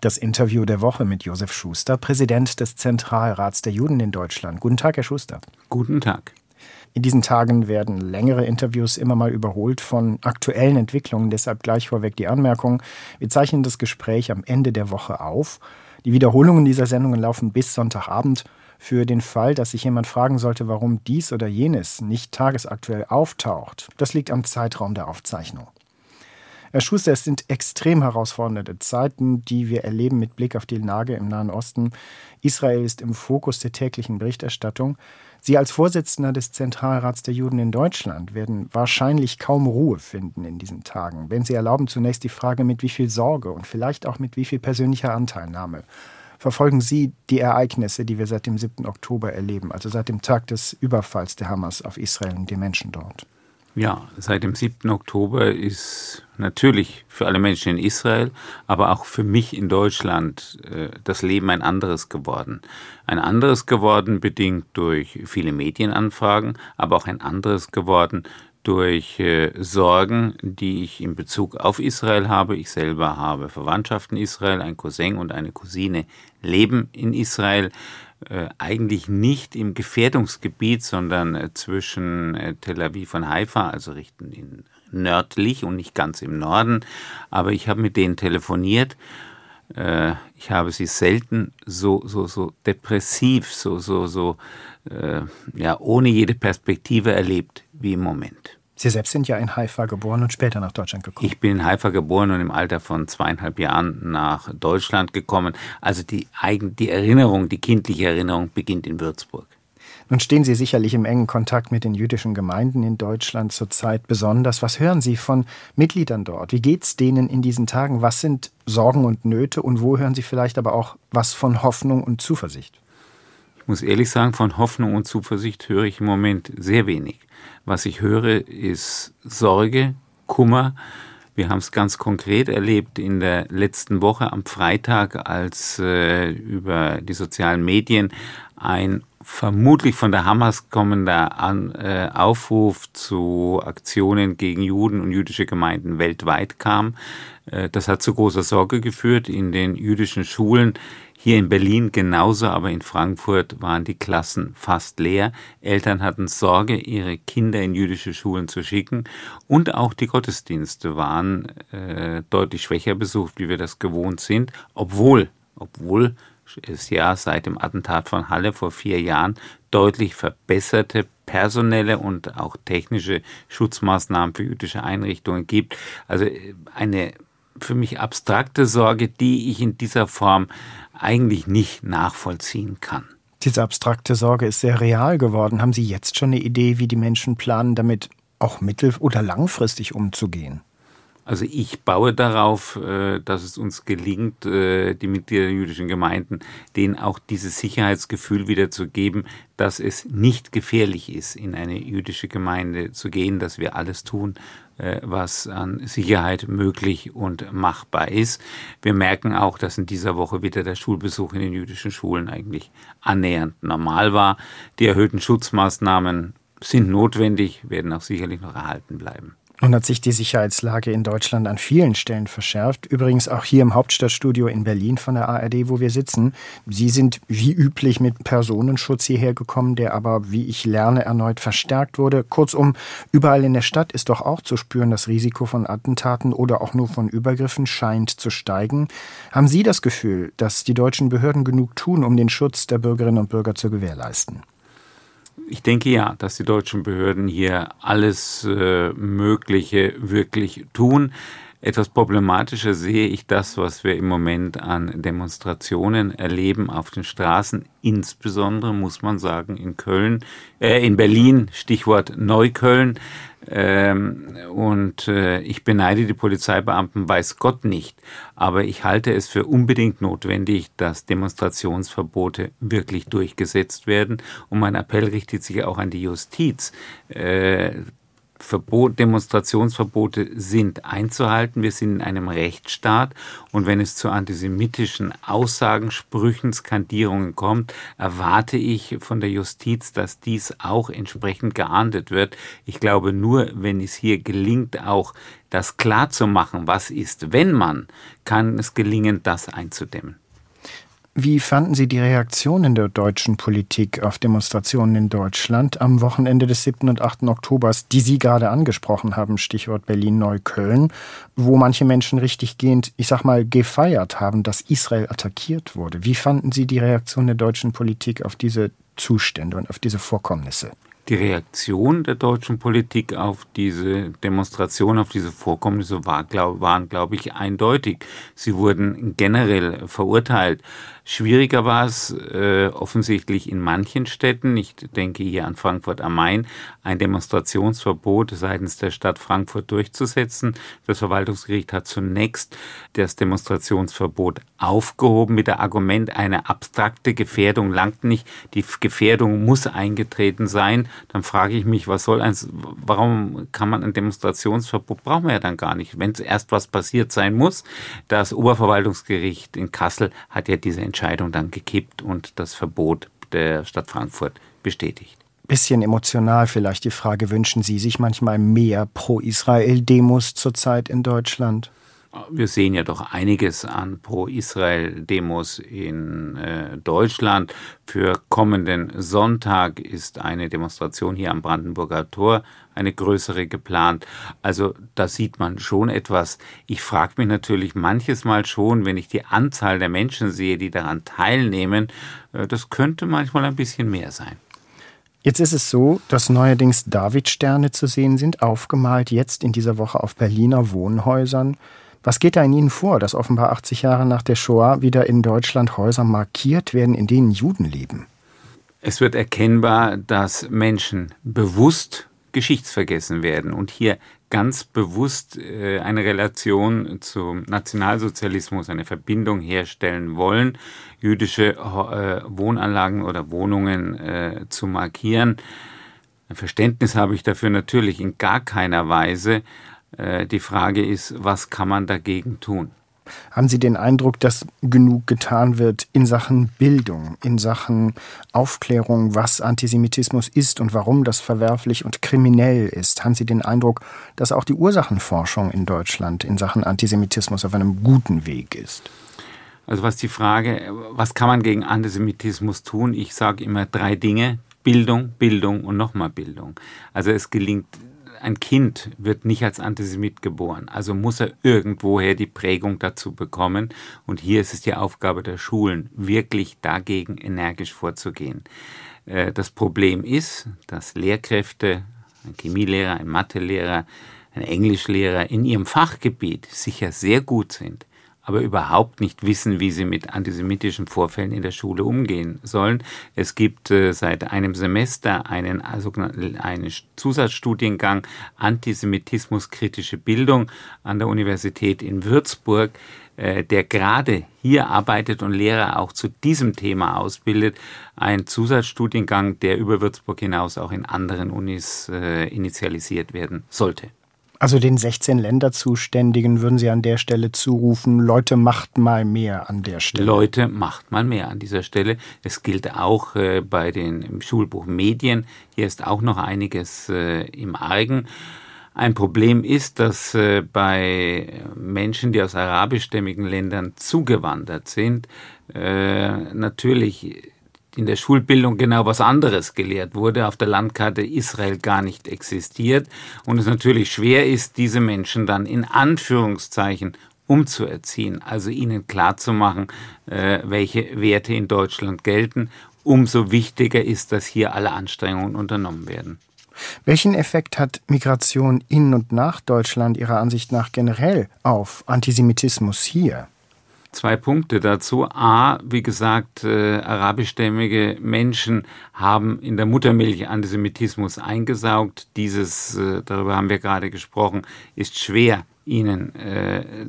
Das Interview der Woche mit Josef Schuster, Präsident des Zentralrats der Juden in Deutschland. Guten Tag, Herr Schuster. Guten Tag. In diesen Tagen werden längere Interviews immer mal überholt von aktuellen Entwicklungen. Deshalb gleich vorweg die Anmerkung. Wir zeichnen das Gespräch am Ende der Woche auf. Die Wiederholungen dieser Sendungen laufen bis Sonntagabend. Für den Fall, dass sich jemand fragen sollte, warum dies oder jenes nicht tagesaktuell auftaucht, das liegt am Zeitraum der Aufzeichnung. Herr Schuster, es sind extrem herausfordernde Zeiten, die wir erleben mit Blick auf die Lage im Nahen Osten. Israel ist im Fokus der täglichen Berichterstattung. Sie als Vorsitzender des Zentralrats der Juden in Deutschland werden wahrscheinlich kaum Ruhe finden in diesen Tagen. Wenn Sie erlauben, zunächst die Frage, mit wie viel Sorge und vielleicht auch mit wie viel persönlicher Anteilnahme verfolgen Sie die Ereignisse, die wir seit dem 7. Oktober erleben, also seit dem Tag des Überfalls der Hamas auf Israel und die Menschen dort? Ja, seit dem 7. Oktober ist natürlich für alle Menschen in Israel, aber auch für mich in Deutschland äh, das Leben ein anderes geworden. Ein anderes geworden bedingt durch viele Medienanfragen, aber auch ein anderes geworden durch äh, Sorgen, die ich in Bezug auf Israel habe. Ich selber habe Verwandtschaft in Israel, ein Cousin und eine Cousine leben in Israel eigentlich nicht im Gefährdungsgebiet, sondern äh, zwischen äh, Tel Aviv und Haifa, also richten in nördlich und nicht ganz im Norden. Aber ich habe mit denen telefoniert. Äh, ich habe sie selten so, so, so depressiv, so, so, so, äh, ja, ohne jede Perspektive erlebt wie im Moment. Sie selbst sind ja in Haifa geboren und später nach Deutschland gekommen. Ich bin in Haifa geboren und im Alter von zweieinhalb Jahren nach Deutschland gekommen. Also die, Eigen, die Erinnerung, die kindliche Erinnerung beginnt in Würzburg. Nun stehen Sie sicherlich im engen Kontakt mit den jüdischen Gemeinden in Deutschland zurzeit besonders. Was hören Sie von Mitgliedern dort? Wie geht es denen in diesen Tagen? Was sind Sorgen und Nöte? Und wo hören Sie vielleicht aber auch was von Hoffnung und Zuversicht? Ich muss ehrlich sagen, von Hoffnung und Zuversicht höre ich im Moment sehr wenig. Was ich höre, ist Sorge, Kummer. Wir haben es ganz konkret erlebt in der letzten Woche am Freitag, als äh, über die sozialen Medien ein vermutlich von der Hamas kommender An äh, Aufruf zu Aktionen gegen Juden und jüdische Gemeinden weltweit kam. Äh, das hat zu großer Sorge geführt in den jüdischen Schulen hier in Berlin genauso, aber in Frankfurt waren die Klassen fast leer. Eltern hatten Sorge, ihre Kinder in jüdische Schulen zu schicken. Und auch die Gottesdienste waren äh, deutlich schwächer besucht, wie wir das gewohnt sind, obwohl, obwohl es ja seit dem Attentat von Halle vor vier Jahren deutlich verbesserte personelle und auch technische Schutzmaßnahmen für jüdische Einrichtungen gibt. Also äh, eine für mich abstrakte Sorge, die ich in dieser Form eigentlich nicht nachvollziehen kann. Diese abstrakte Sorge ist sehr real geworden. Haben Sie jetzt schon eine Idee, wie die Menschen planen, damit auch mittel- oder langfristig umzugehen? Also ich baue darauf, äh, dass es uns gelingt, äh, die Mitglieder der jüdischen Gemeinden, denen auch dieses Sicherheitsgefühl wiederzugeben, dass es nicht gefährlich ist, in eine jüdische Gemeinde zu gehen, dass wir alles tun, äh, was an Sicherheit möglich und machbar ist. Wir merken auch, dass in dieser Woche wieder der Schulbesuch in den jüdischen Schulen eigentlich annähernd normal war. Die erhöhten Schutzmaßnahmen sind notwendig, werden auch sicherlich noch erhalten bleiben. Nun hat sich die Sicherheitslage in Deutschland an vielen Stellen verschärft. Übrigens auch hier im Hauptstadtstudio in Berlin von der ARD, wo wir sitzen. Sie sind wie üblich mit Personenschutz hierher gekommen, der aber, wie ich lerne, erneut verstärkt wurde. Kurzum, überall in der Stadt ist doch auch zu spüren, das Risiko von Attentaten oder auch nur von Übergriffen scheint zu steigen. Haben Sie das Gefühl, dass die deutschen Behörden genug tun, um den Schutz der Bürgerinnen und Bürger zu gewährleisten? Ich denke ja, dass die deutschen Behörden hier alles äh, Mögliche wirklich tun. Etwas problematischer sehe ich das, was wir im Moment an Demonstrationen erleben auf den Straßen, insbesondere muss man sagen in Köln, äh, in Berlin, Stichwort Neukölln. Ähm, und äh, ich beneide die Polizeibeamten, weiß Gott nicht. Aber ich halte es für unbedingt notwendig, dass Demonstrationsverbote wirklich durchgesetzt werden. Und mein Appell richtet sich auch an die Justiz. Äh, Verbot, Demonstrationsverbote sind einzuhalten. Wir sind in einem Rechtsstaat und wenn es zu antisemitischen Aussagen, Sprüchen, Skandierungen kommt, erwarte ich von der Justiz, dass dies auch entsprechend geahndet wird. Ich glaube nur, wenn es hier gelingt, auch das klar zu machen, was ist, wenn man, kann es gelingen, das einzudämmen. Wie fanden Sie die Reaktionen der deutschen Politik auf Demonstrationen in Deutschland am Wochenende des 7. und 8. Oktobers, die Sie gerade angesprochen haben, Stichwort Berlin-Neukölln, wo manche Menschen richtiggehend, ich sag mal, gefeiert haben, dass Israel attackiert wurde? Wie fanden Sie die Reaktion der deutschen Politik auf diese Zustände und auf diese Vorkommnisse? Die Reaktion der deutschen Politik auf diese Demonstration, auf diese Vorkommnisse war, glaub, waren, glaube ich, eindeutig. Sie wurden generell verurteilt. Schwieriger war es äh, offensichtlich in manchen Städten. Ich denke hier an Frankfurt am Main, ein Demonstrationsverbot seitens der Stadt Frankfurt durchzusetzen. Das Verwaltungsgericht hat zunächst das Demonstrationsverbot aufgehoben mit der Argument, eine abstrakte Gefährdung langt nicht. Die Gefährdung muss eingetreten sein. Dann frage ich mich, was soll eins, warum kann man ein Demonstrationsverbot brauchen wir ja dann gar nicht, wenn zuerst was passiert sein muss. Das Oberverwaltungsgericht in Kassel hat ja diese Entscheidung Entscheidung dann gekippt und das Verbot der Stadt Frankfurt bestätigt. Bisschen emotional vielleicht die Frage, wünschen Sie sich manchmal mehr Pro-Israel-Demos zurzeit in Deutschland? Wir sehen ja doch einiges an Pro-Israel-Demos in äh, Deutschland. Für kommenden Sonntag ist eine Demonstration hier am Brandenburger Tor, eine größere geplant. Also da sieht man schon etwas. Ich frage mich natürlich manches Mal schon, wenn ich die Anzahl der Menschen sehe, die daran teilnehmen, äh, das könnte manchmal ein bisschen mehr sein. Jetzt ist es so, dass neuerdings Davidsterne zu sehen sind, aufgemalt jetzt in dieser Woche auf Berliner Wohnhäusern. Was geht da in Ihnen vor, dass offenbar 80 Jahre nach der Shoah wieder in Deutschland Häuser markiert werden, in denen Juden leben? Es wird erkennbar, dass Menschen bewusst geschichtsvergessen werden und hier ganz bewusst äh, eine Relation zum Nationalsozialismus, eine Verbindung herstellen wollen, jüdische äh, Wohnanlagen oder Wohnungen äh, zu markieren. Ein Verständnis habe ich dafür natürlich in gar keiner Weise, die Frage ist, was kann man dagegen tun? Haben Sie den Eindruck, dass genug getan wird in Sachen Bildung, in Sachen Aufklärung, was Antisemitismus ist und warum das verwerflich und kriminell ist? Haben Sie den Eindruck, dass auch die Ursachenforschung in Deutschland in Sachen Antisemitismus auf einem guten Weg ist? Also was die Frage, was kann man gegen Antisemitismus tun? Ich sage immer drei Dinge. Bildung, Bildung und nochmal Bildung. Also es gelingt ein Kind wird nicht als Antisemit geboren, also muss er irgendwoher die Prägung dazu bekommen. Und hier ist es die Aufgabe der Schulen, wirklich dagegen energisch vorzugehen. Äh, das Problem ist, dass Lehrkräfte, ein Chemielehrer, ein Mathelehrer, ein Englischlehrer in ihrem Fachgebiet sicher sehr gut sind, aber überhaupt nicht wissen, wie sie mit antisemitischen Vorfällen in der Schule umgehen sollen. Es gibt äh, seit einem Semester einen, also einen Zusatzstudiengang Antisemitismus kritische Bildung an der Universität in Würzburg, äh, der gerade hier arbeitet und Lehrer auch zu diesem Thema ausbildet. Ein Zusatzstudiengang, der über Würzburg hinaus auch in anderen Unis äh, initialisiert werden sollte. Also den 16 Länderzuständigen würden Sie an der Stelle zurufen, Leute macht mal mehr an der Stelle. Leute macht mal mehr an dieser Stelle. Es gilt auch äh, bei den im Schulbuch Medien. Hier ist auch noch einiges äh, im Argen. Ein Problem ist, dass äh, bei Menschen, die aus arabischstämmigen Ländern zugewandert sind, natürlich in der Schulbildung genau was anderes gelehrt wurde, auf der Landkarte Israel gar nicht existiert und es natürlich schwer ist, diese Menschen dann in Anführungszeichen umzuerziehen, also ihnen klarzumachen, äh, welche Werte in Deutschland gelten. Umso wichtiger ist, dass hier alle Anstrengungen unternommen werden. Welchen Effekt hat Migration in und nach Deutschland Ihrer Ansicht nach generell auf Antisemitismus hier? Zwei Punkte dazu. A, wie gesagt, äh, arabischstämmige Menschen haben in der Muttermilch Antisemitismus eingesaugt. Dieses, äh, darüber haben wir gerade gesprochen, ist schwer ihnen äh,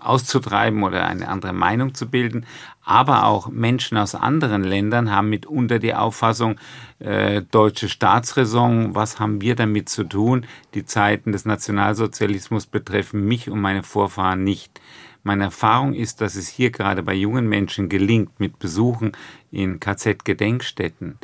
auszutreiben oder eine andere Meinung zu bilden. Aber auch Menschen aus anderen Ländern haben mitunter die Auffassung, äh, deutsche Staatsräson, was haben wir damit zu tun? Die Zeiten des Nationalsozialismus betreffen mich und meine Vorfahren nicht. Meine Erfahrung ist, dass es hier gerade bei jungen Menschen gelingt, mit Besuchen in KZ-Gedenkstätten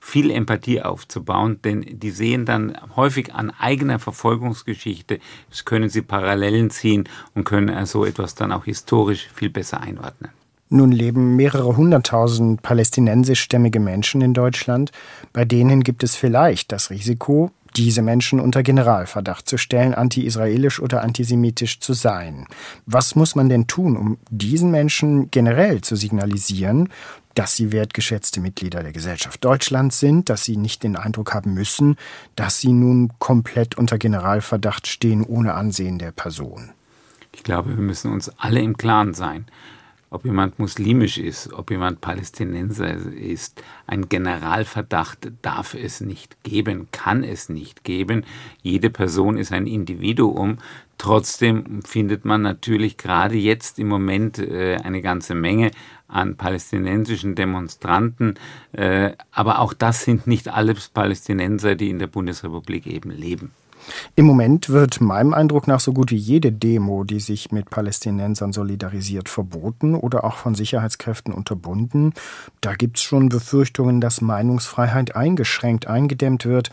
viel Empathie aufzubauen, denn die sehen dann häufig an eigener Verfolgungsgeschichte, das können sie Parallelen ziehen und können so etwas dann auch historisch viel besser einordnen. Nun leben mehrere hunderttausend palästinensischstämmige Menschen in Deutschland. Bei denen gibt es vielleicht das Risiko, diese Menschen unter Generalverdacht zu stellen, anti-israelisch oder antisemitisch zu sein. Was muss man denn tun, um diesen Menschen generell zu signalisieren, dass sie wertgeschätzte Mitglieder der Gesellschaft Deutschlands sind, dass sie nicht den Eindruck haben müssen, dass sie nun komplett unter Generalverdacht stehen ohne Ansehen der Person? Ich glaube, wir müssen uns alle im Klaren sein, ob jemand muslimisch ist, ob jemand Palästinenser ist. Ein Generalverdacht darf es nicht geben, kann es nicht geben. Jede Person ist ein Individuum. Trotzdem findet man natürlich gerade jetzt im Moment äh, eine ganze Menge an palästinensischen Demonstranten. Äh, aber auch das sind nicht alle Palästinenser, die in der Bundesrepublik eben leben. Im Moment wird meinem Eindruck nach so gut wie jede Demo, die sich mit Palästinensern solidarisiert, verboten oder auch von Sicherheitskräften unterbunden. Da gibt es schon Befürchtungen, dass Meinungsfreiheit eingeschränkt, eingedämmt wird.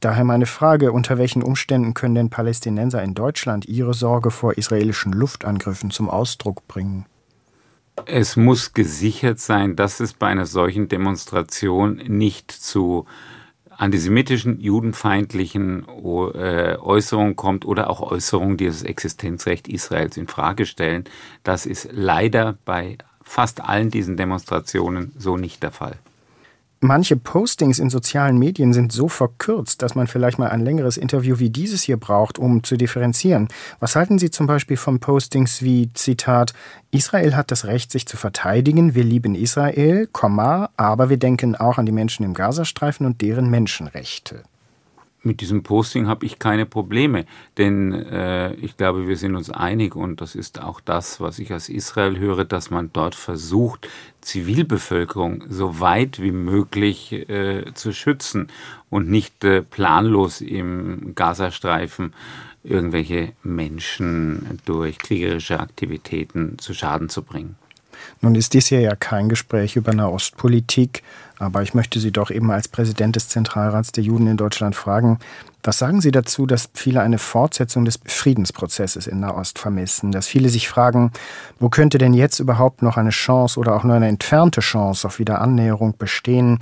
Daher meine Frage, unter welchen Umständen können denn Palästinenser in Deutschland ihre Sorge vor israelischen Luftangriffen zum Ausdruck bringen? Es muss gesichert sein, dass es bei einer solchen Demonstration nicht zu antisemitischen, judenfeindlichen äh, Äußerungen kommt oder auch Äußerungen, die das Existenzrecht Israels in Frage stellen. Das ist leider bei fast allen diesen Demonstrationen so nicht der Fall manche Postings in sozialen Medien sind so verkürzt, dass man vielleicht mal ein längeres Interview wie dieses hier braucht, um zu differenzieren. Was halten Sie zum Beispiel von Postings wie Zitat Israel hat das Recht, sich zu verteidigen, wir lieben Israel, aber wir denken auch an die Menschen im Gazastreifen und deren Menschenrechte mit diesem Posting habe ich keine Probleme, denn äh, ich glaube, wir sind uns einig und das ist auch das, was ich aus Israel höre, dass man dort versucht, Zivilbevölkerung so weit wie möglich äh, zu schützen und nicht äh, planlos im Gazastreifen irgendwelche Menschen durch kriegerische Aktivitäten zu Schaden zu bringen. Nun ist dies hier ja kein Gespräch über Nahostpolitik, aber ich möchte Sie doch eben als Präsident des Zentralrats der Juden in Deutschland fragen, was sagen Sie dazu, dass viele eine Fortsetzung des Friedensprozesses in Nahost vermissen, dass viele sich fragen, wo könnte denn jetzt überhaupt noch eine Chance oder auch nur eine entfernte Chance auf Wiederannäherung bestehen?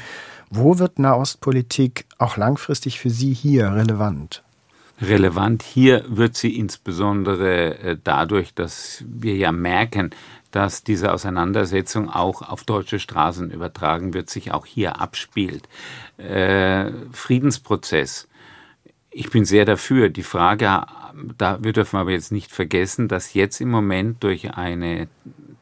Wo wird Nahostpolitik auch langfristig für Sie hier relevant? Relevant hier wird sie insbesondere äh, dadurch, dass wir ja merken, dass diese Auseinandersetzung auch auf deutsche Straßen übertragen wird, sich auch hier abspielt. Äh, Friedensprozess. Ich bin sehr dafür. Die Frage, da, wir dürfen aber jetzt nicht vergessen, dass jetzt im Moment durch eine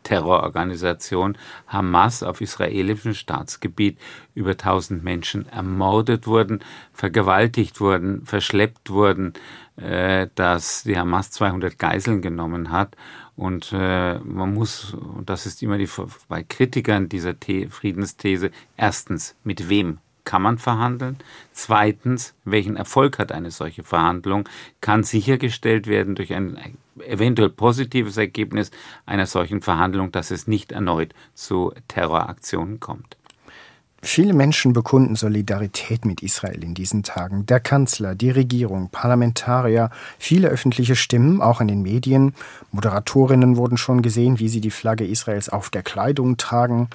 Terrororganisation Hamas auf israelischem Staatsgebiet über 1000 Menschen ermordet wurden, vergewaltigt wurden, verschleppt wurden, äh, dass die Hamas 200 Geiseln genommen hat und äh, man muss, und das ist immer die bei Kritikern dieser The Friedensthese, erstens, mit wem kann man verhandeln? Zweitens, welchen Erfolg hat eine solche Verhandlung? Kann sichergestellt werden durch ein eventuell positives Ergebnis einer solchen Verhandlung, dass es nicht erneut zu Terroraktionen kommt? Viele Menschen bekunden Solidarität mit Israel in diesen Tagen. Der Kanzler, die Regierung, Parlamentarier, viele öffentliche Stimmen, auch in den Medien. Moderatorinnen wurden schon gesehen, wie sie die Flagge Israels auf der Kleidung tragen.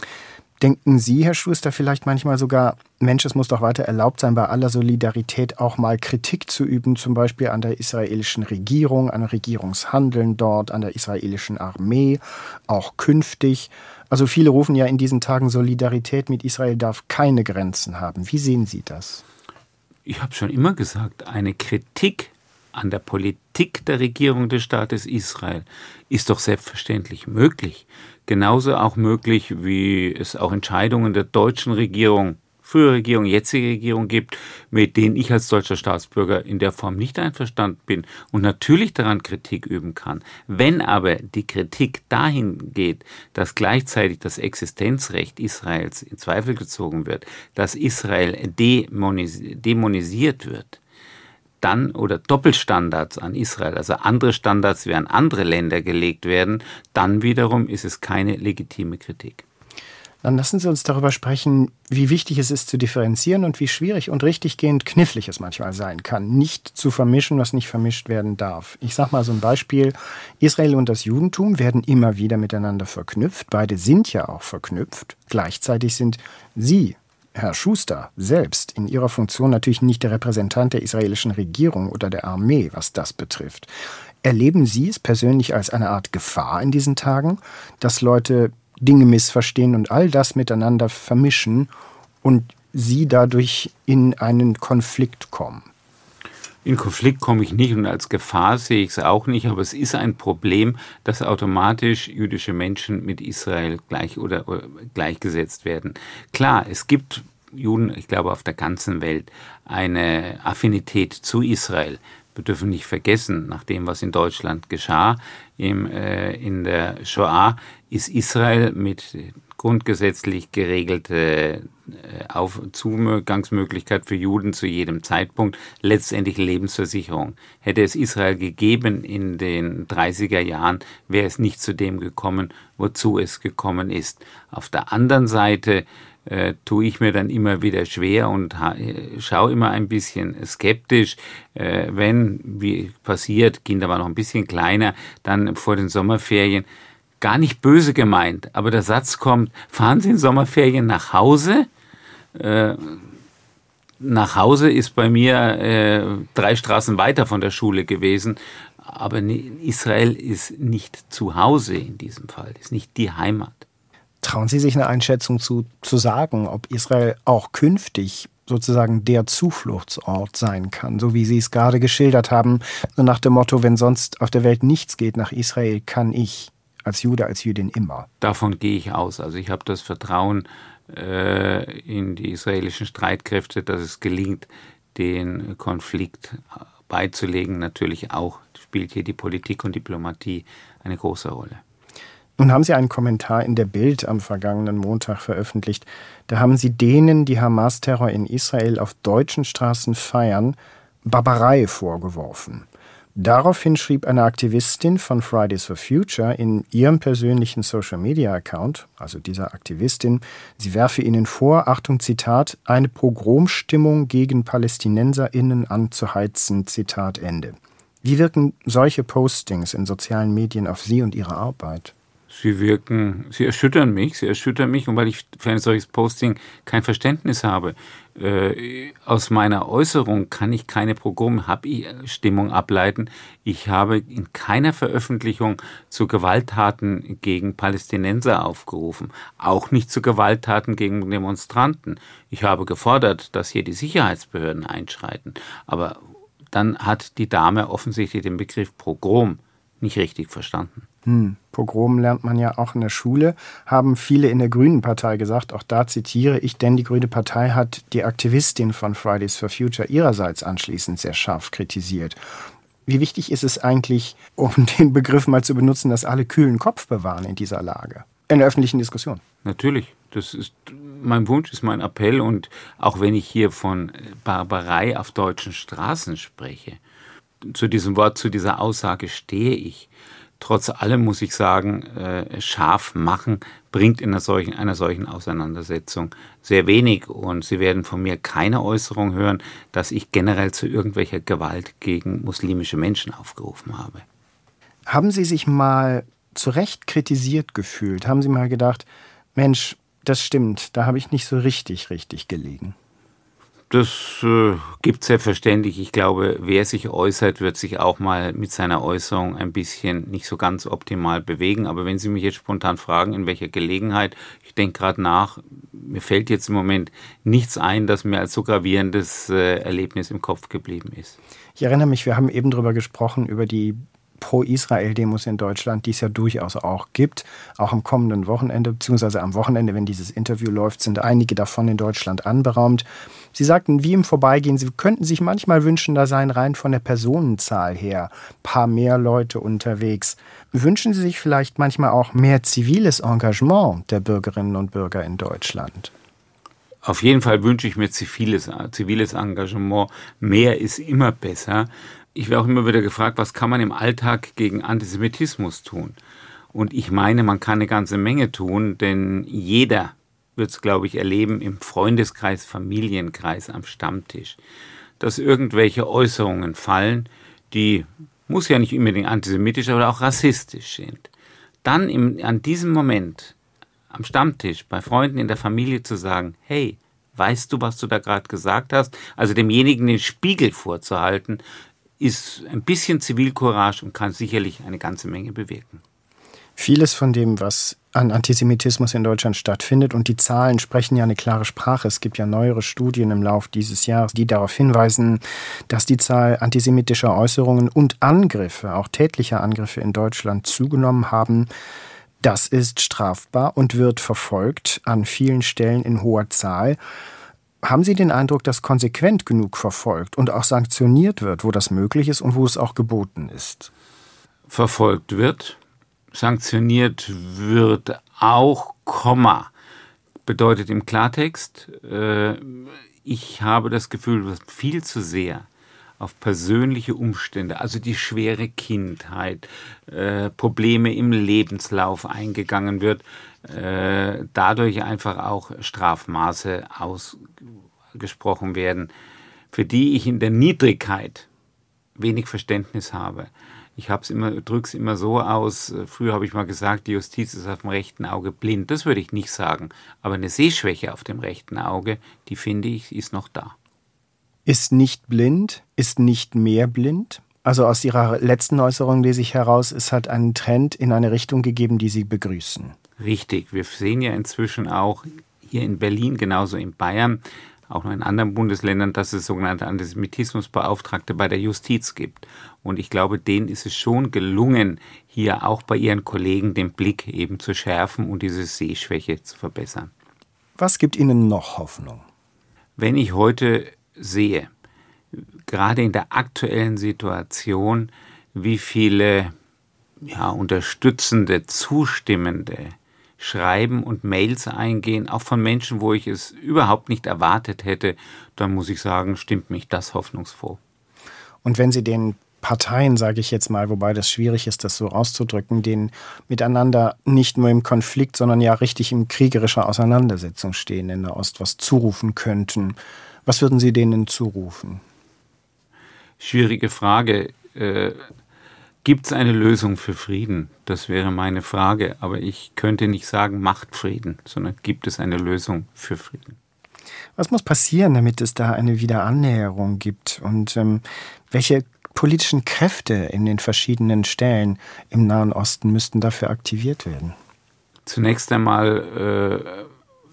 Denken Sie, Herr Schuster, vielleicht manchmal sogar, Mensch, es muss doch weiter erlaubt sein, bei aller Solidarität auch mal Kritik zu üben, zum Beispiel an der israelischen Regierung, an Regierungshandeln dort, an der israelischen Armee, auch künftig. Also viele rufen ja in diesen Tagen, Solidarität mit Israel darf keine Grenzen haben. Wie sehen Sie das? Ich habe schon immer gesagt, eine Kritik an der Politik der Regierung des Staates Israel ist doch selbstverständlich möglich. Genauso auch möglich, wie es auch Entscheidungen der deutschen Regierung frühere Regierung, jetzige Regierung gibt, mit denen ich als deutscher Staatsbürger in der Form nicht einverstanden bin und natürlich daran Kritik üben kann. Wenn aber die Kritik dahin geht, dass gleichzeitig das Existenzrecht Israels in Zweifel gezogen wird, dass Israel dämonisiert wird, dann oder Doppelstandards an Israel, also andere Standards, wie an andere Länder gelegt werden, dann wiederum ist es keine legitime Kritik. Dann lassen Sie uns darüber sprechen, wie wichtig es ist zu differenzieren und wie schwierig und richtiggehend knifflig es manchmal sein kann, nicht zu vermischen, was nicht vermischt werden darf. Ich sage mal so ein Beispiel. Israel und das Judentum werden immer wieder miteinander verknüpft. Beide sind ja auch verknüpft. Gleichzeitig sind Sie, Herr Schuster, selbst in Ihrer Funktion natürlich nicht der Repräsentant der israelischen Regierung oder der Armee, was das betrifft. Erleben Sie es persönlich als eine Art Gefahr in diesen Tagen, dass Leute Dinge missverstehen und all das miteinander vermischen und sie dadurch in einen Konflikt kommen. In Konflikt komme ich nicht und als Gefahr sehe ich es auch nicht, aber es ist ein Problem, dass automatisch jüdische Menschen mit Israel gleich oder, oder gleichgesetzt werden. Klar, es gibt Juden, ich glaube auf der ganzen Welt, eine Affinität zu Israel. Wir dürfen nicht vergessen, nach dem, was in Deutschland geschah, im, äh, in der Shoah, ist Israel mit grundgesetzlich geregelte äh, Auf Zugangsmöglichkeit für Juden zu jedem Zeitpunkt letztendlich Lebensversicherung. Hätte es Israel gegeben in den 30er Jahren, wäre es nicht zu dem gekommen, wozu es gekommen ist. Auf der anderen Seite äh, tue ich mir dann immer wieder schwer und äh, schaue immer ein bisschen skeptisch, äh, wenn, wie passiert, Kinder waren noch ein bisschen kleiner, dann vor den Sommerferien, gar nicht böse gemeint, aber der Satz kommt, fahren Sie in Sommerferien nach Hause? Äh, nach Hause ist bei mir äh, drei Straßen weiter von der Schule gewesen, aber Israel ist nicht zu Hause in diesem Fall, ist nicht die Heimat. Trauen Sie sich eine Einschätzung zu, zu sagen, ob Israel auch künftig sozusagen der Zufluchtsort sein kann, so wie Sie es gerade geschildert haben, so nach dem Motto, wenn sonst auf der Welt nichts geht, nach Israel kann ich als Jude, als Jüdin immer. Davon gehe ich aus. Also ich habe das Vertrauen äh, in die israelischen Streitkräfte, dass es gelingt, den Konflikt beizulegen. Natürlich auch spielt hier die Politik und Diplomatie eine große Rolle. Nun haben Sie einen Kommentar in der Bild am vergangenen Montag veröffentlicht. Da haben Sie denen, die Hamas-Terror in Israel auf deutschen Straßen feiern, Barbarei vorgeworfen. Daraufhin schrieb eine Aktivistin von Fridays for Future in ihrem persönlichen Social-Media-Account, also dieser Aktivistin, sie werfe ihnen vor, Achtung Zitat, eine Pogromstimmung gegen PalästinenserInnen anzuheizen, Zitat Ende. Wie wirken solche Postings in sozialen Medien auf Sie und Ihre Arbeit? Sie wirken, sie erschüttern mich, sie erschüttern mich und weil ich für ein solches Posting kein Verständnis habe. Äh, aus meiner Äußerung kann ich keine Programmstimmung ableiten. Ich habe in keiner Veröffentlichung zu Gewalttaten gegen Palästinenser aufgerufen, auch nicht zu Gewalttaten gegen Demonstranten. Ich habe gefordert, dass hier die Sicherheitsbehörden einschreiten, aber dann hat die Dame offensichtlich den Begriff Pogrom nicht richtig verstanden. Hm, Pogrom lernt man ja auch in der Schule, haben viele in der Grünen Partei gesagt. Auch da zitiere ich, denn die Grüne Partei hat die Aktivistin von Fridays for Future ihrerseits anschließend sehr scharf kritisiert. Wie wichtig ist es eigentlich, um den Begriff mal zu benutzen, dass alle kühlen Kopf bewahren in dieser Lage? In der öffentlichen Diskussion. Natürlich. Das ist mein Wunsch, ist mein Appell. Und auch wenn ich hier von Barbarei auf deutschen Straßen spreche, zu diesem Wort, zu dieser Aussage stehe ich. Trotz allem muss ich sagen, äh, scharf machen bringt in einer solchen, einer solchen Auseinandersetzung sehr wenig. Und Sie werden von mir keine Äußerung hören, dass ich generell zu irgendwelcher Gewalt gegen muslimische Menschen aufgerufen habe. Haben Sie sich mal zu Recht kritisiert gefühlt? Haben Sie mal gedacht, Mensch, das stimmt, da habe ich nicht so richtig, richtig gelegen? Das äh, gibt selbstverständlich. Ich glaube, wer sich äußert, wird sich auch mal mit seiner Äußerung ein bisschen nicht so ganz optimal bewegen. Aber wenn Sie mich jetzt spontan fragen, in welcher Gelegenheit, ich denke gerade nach, mir fällt jetzt im Moment nichts ein, das mir als so gravierendes äh, Erlebnis im Kopf geblieben ist. Ich erinnere mich, wir haben eben darüber gesprochen, über die Pro-Israel-Demos in Deutschland, die es ja durchaus auch gibt. Auch am kommenden Wochenende, beziehungsweise am Wochenende, wenn dieses Interview läuft, sind einige davon in Deutschland anberaumt. Sie sagten, wie im Vorbeigehen, Sie könnten sich manchmal wünschen, da seien rein von der Personenzahl her paar mehr Leute unterwegs. Wünschen Sie sich vielleicht manchmal auch mehr ziviles Engagement der Bürgerinnen und Bürger in Deutschland? Auf jeden Fall wünsche ich mir ziviles, ziviles Engagement. Mehr ist immer besser. Ich werde auch immer wieder gefragt, was kann man im Alltag gegen Antisemitismus tun? Und ich meine, man kann eine ganze Menge tun, denn jeder wird es, glaube ich, erleben im Freundeskreis, Familienkreis, am Stammtisch, dass irgendwelche Äußerungen fallen, die muss ja nicht unbedingt antisemitisch, aber auch rassistisch sind. Dann im, an diesem Moment am Stammtisch bei Freunden in der Familie zu sagen, hey, weißt du, was du da gerade gesagt hast? Also demjenigen den Spiegel vorzuhalten, ist ein bisschen Zivilcourage und kann sicherlich eine ganze Menge bewirken. Vieles von dem, was an Antisemitismus in Deutschland stattfindet, und die Zahlen sprechen ja eine klare Sprache. Es gibt ja neuere Studien im Lauf dieses Jahres, die darauf hinweisen, dass die Zahl antisemitischer Äußerungen und Angriffe, auch tätlicher Angriffe in Deutschland zugenommen haben. Das ist strafbar und wird verfolgt an vielen Stellen in hoher Zahl. Haben Sie den Eindruck, dass konsequent genug verfolgt und auch sanktioniert wird, wo das möglich ist und wo es auch geboten ist? Verfolgt wird, sanktioniert wird auch, Komma, bedeutet im Klartext, äh, ich habe das Gefühl, dass viel zu sehr auf persönliche Umstände, also die schwere Kindheit, äh, Probleme im Lebenslauf eingegangen wird, äh, dadurch einfach auch Strafmaße ausgesprochen werden, für die ich in der Niedrigkeit wenig Verständnis habe. Ich habe es immer, drücke es immer so aus. Äh, früher habe ich mal gesagt, die Justiz ist auf dem rechten Auge blind. Das würde ich nicht sagen. Aber eine Sehschwäche auf dem rechten Auge, die finde ich, ist noch da ist nicht blind, ist nicht mehr blind. Also aus Ihrer letzten Äußerung lese ich heraus, es hat einen Trend in eine Richtung gegeben, die Sie begrüßen. Richtig, wir sehen ja inzwischen auch hier in Berlin, genauso in Bayern, auch noch in anderen Bundesländern, dass es sogenannte Antisemitismusbeauftragte bei der Justiz gibt. Und ich glaube, denen ist es schon gelungen, hier auch bei ihren Kollegen den Blick eben zu schärfen und diese Sehschwäche zu verbessern. Was gibt Ihnen noch Hoffnung? Wenn ich heute sehe, gerade in der aktuellen Situation, wie viele ja, unterstützende, zustimmende Schreiben und Mails eingehen, auch von Menschen, wo ich es überhaupt nicht erwartet hätte, dann muss ich sagen, stimmt mich das hoffnungsfroh. Und wenn Sie den Parteien, sage ich jetzt mal, wobei das schwierig ist, das so auszudrücken, denen miteinander nicht nur im Konflikt, sondern ja richtig in kriegerischer Auseinandersetzung stehen in der Ost, was zurufen könnten, was würden Sie denen zurufen? Schwierige Frage. Äh, Gibt es eine Lösung für Frieden? Das wäre meine Frage. Aber ich könnte nicht sagen, macht Frieden, sondern gibt es eine Lösung für Frieden? Was muss passieren, damit es da eine Wiederannäherung gibt? Und ähm, welche politischen Kräfte in den verschiedenen Stellen im Nahen Osten müssten dafür aktiviert werden? Zunächst einmal äh,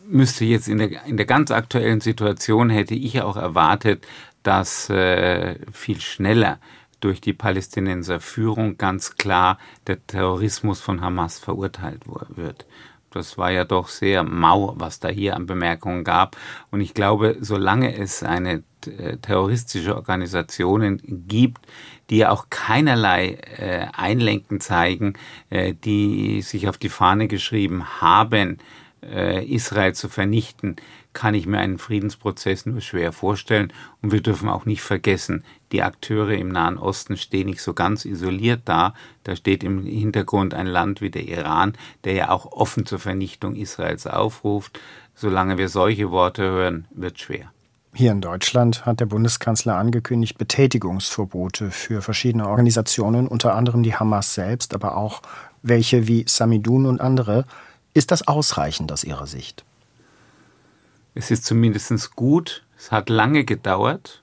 müsste jetzt in der, in der ganz aktuellen Situation hätte ich auch erwartet, dass äh, viel schneller durch die Palästinenser Führung ganz klar der Terrorismus von Hamas verurteilt wird. Das war ja doch sehr mau, was da hier an Bemerkungen gab. Und ich glaube, solange es eine äh, terroristische Organisationen gibt, die ja auch keinerlei äh, Einlenken zeigen, äh, die sich auf die Fahne geschrieben haben, äh, Israel zu vernichten, kann ich mir einen Friedensprozess nur schwer vorstellen. Und wir dürfen auch nicht vergessen, die Akteure im Nahen Osten stehen nicht so ganz isoliert da. Da steht im Hintergrund ein Land wie der Iran, der ja auch offen zur Vernichtung Israels aufruft. Solange wir solche Worte hören, wird schwer. Hier in Deutschland hat der Bundeskanzler angekündigt, Betätigungsverbote für verschiedene Organisationen, unter anderem die Hamas selbst, aber auch welche wie Samidun und andere. Ist das ausreichend aus Ihrer Sicht? Es ist zumindest gut. Es hat lange gedauert.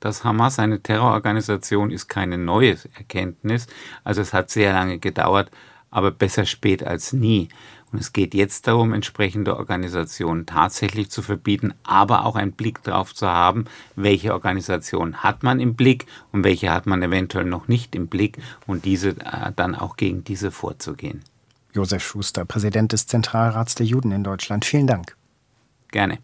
Dass Hamas eine Terrororganisation ist keine neue Erkenntnis. Also es hat sehr lange gedauert, aber besser spät als nie. Und es geht jetzt darum, entsprechende Organisationen tatsächlich zu verbieten, aber auch einen Blick darauf zu haben, welche Organisationen hat man im Blick und welche hat man eventuell noch nicht im Blick und diese äh, dann auch gegen diese vorzugehen. Josef Schuster, Präsident des Zentralrats der Juden in Deutschland. Vielen Dank. Gerne.